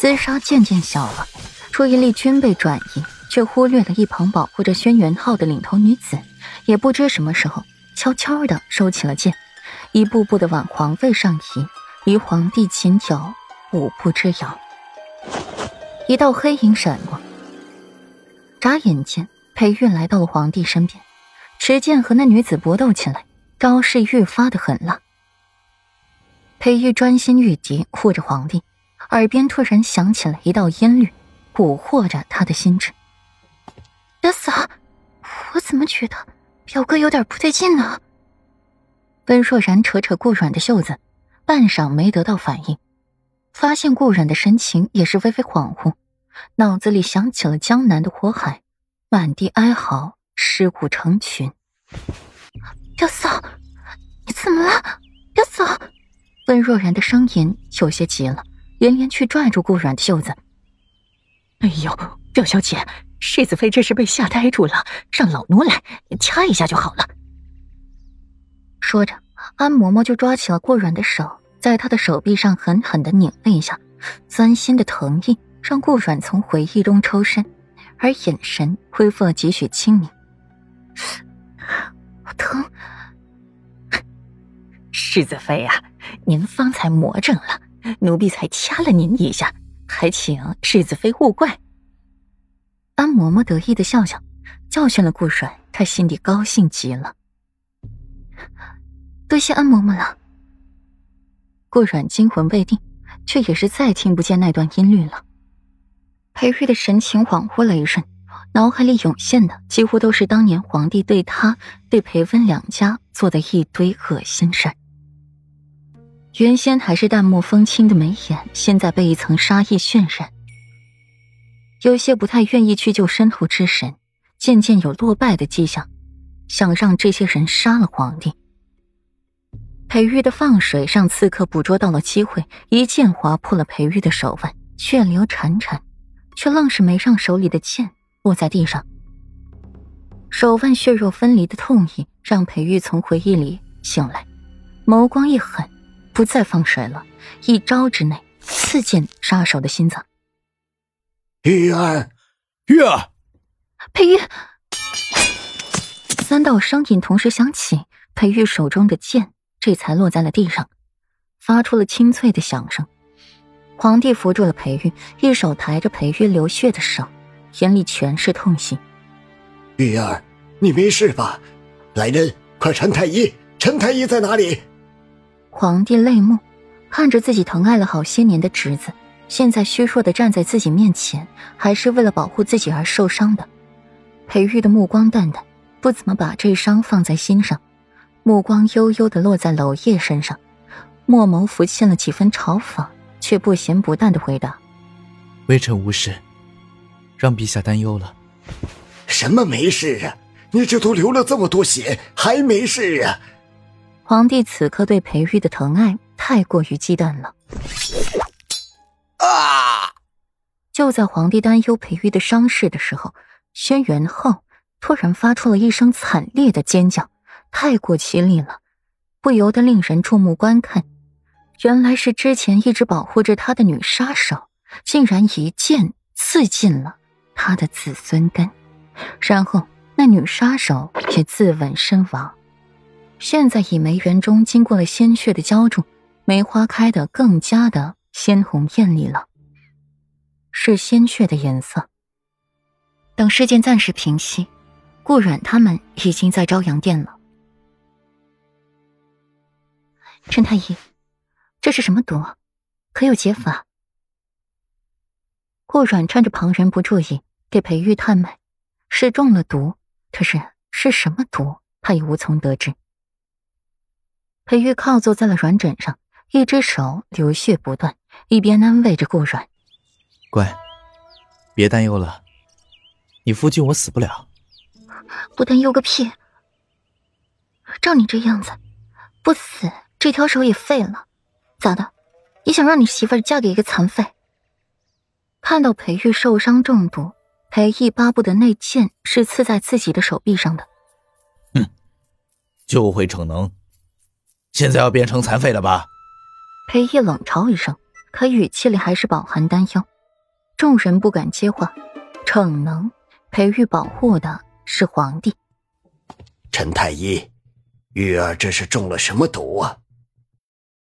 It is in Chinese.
厮杀渐渐小了，注意力均被转移，却忽略了一旁保护着轩辕浩的领头女子。也不知什么时候，悄悄的收起了剑，一步步的往皇位上移，离皇帝仅有五步之遥。一道黑影闪过，眨眼间，裴玉来到了皇帝身边，持剑和那女子搏斗起来，招式愈发的狠辣。裴玉专心御敌，护着皇帝，耳边突然响起了一道音律，蛊惑着他的心智。表嫂，我怎么觉得表哥有点不对劲呢？温若然扯扯顾阮的袖子，半晌没得到反应，发现顾阮的神情也是微微恍惚，脑子里想起了江南的火海，满地哀嚎，尸骨成群。表嫂，你怎么了？表嫂。温若然的声音有些急了，连连去拽住顾阮的袖子。哎呦，表小姐，世子妃这是被吓呆住了，让老奴来掐一下就好了。说着，安嬷嬷就抓起了顾阮的手，在他的手臂上狠狠的拧了一下，钻心的疼意让顾阮从回忆中抽身，而眼神恢复了几许清明。疼。世子妃啊，您方才魔怔了，奴婢才掐了您一下，还请世子妃勿怪。安嬷嬷得意的笑笑，教训了顾阮，她心里高兴极了。多谢安嬷嬷了。顾阮惊魂未定，却也是再听不见那段音律了。裴玉的神情恍惚了一瞬，脑海里涌现的几乎都是当年皇帝对他、对裴温两家做的一堆恶心事。原先还是淡漠风轻的眉眼，现在被一层杀意渲染，有些不太愿意去救申屠之神，渐渐有落败的迹象，想让这些人杀了皇帝。裴玉的放水让刺客捕捉到了机会，一剑划破了裴玉的手腕，血流潺潺，却愣是没让手里的剑落在地上。手腕血肉分离的痛意让裴玉从回忆里醒来，眸光一狠。不再放水了，一招之内刺进杀手的心脏。玉儿，玉儿，裴玉，三道声音同时响起，裴玉手中的剑这才落在了地上，发出了清脆的响声。皇帝扶住了裴玉，一手抬着裴玉流血的手，眼里全是痛心。玉儿，你没事吧？来人，快传太医！陈太医在哪里？皇帝泪目，看着自己疼爱了好些年的侄子，现在虚弱的站在自己面前，还是为了保护自己而受伤的。裴玉的目光淡淡，不怎么把这伤放在心上，目光悠悠的落在娄烨身上，墨眸浮现了几分嘲讽，却不咸不淡的回答：“微臣无事，让陛下担忧了。”“什么没事啊？你这都流了这么多血，还没事啊？”皇帝此刻对裴玉的疼爱太过于忌惮了。啊！就在皇帝担忧裴玉的伤势的时候，轩辕后突然发出了一声惨烈的尖叫，太过凄厉了，不由得令人注目观看。原来是之前一直保护着他的女杀手，竟然一剑刺进了他的子孙根，然后那女杀手也自刎身亡。现在以梅园中经过了鲜血的浇筑，梅花开得更加的鲜红艳丽了，是鲜血的颜色。等事件暂时平息，顾阮他们已经在朝阳殿了。陈太医，这是什么毒？可有解法？顾阮趁着旁人不注意，给裴玉探脉，是中了毒，可是是什么毒，他也无从得知。裴玉靠坐在了软枕上，一只手流血不断，一边安慰着顾软：“乖，别担忧了，你夫君我死不了。”“不担忧个屁！照你这样子，不死这条手也废了。咋的？你想让你媳妇儿嫁给一个残废？”看到裴玉受伤中毒，裴毅巴不得那剑是刺在自己的手臂上的。哼，就会逞能。现在要变成残废了吧？裴毅冷嘲一声，可语气里还是饱含担忧。众人不敢接话，逞能，裴玉保护的是皇帝。陈太医，玉儿这是中了什么毒啊？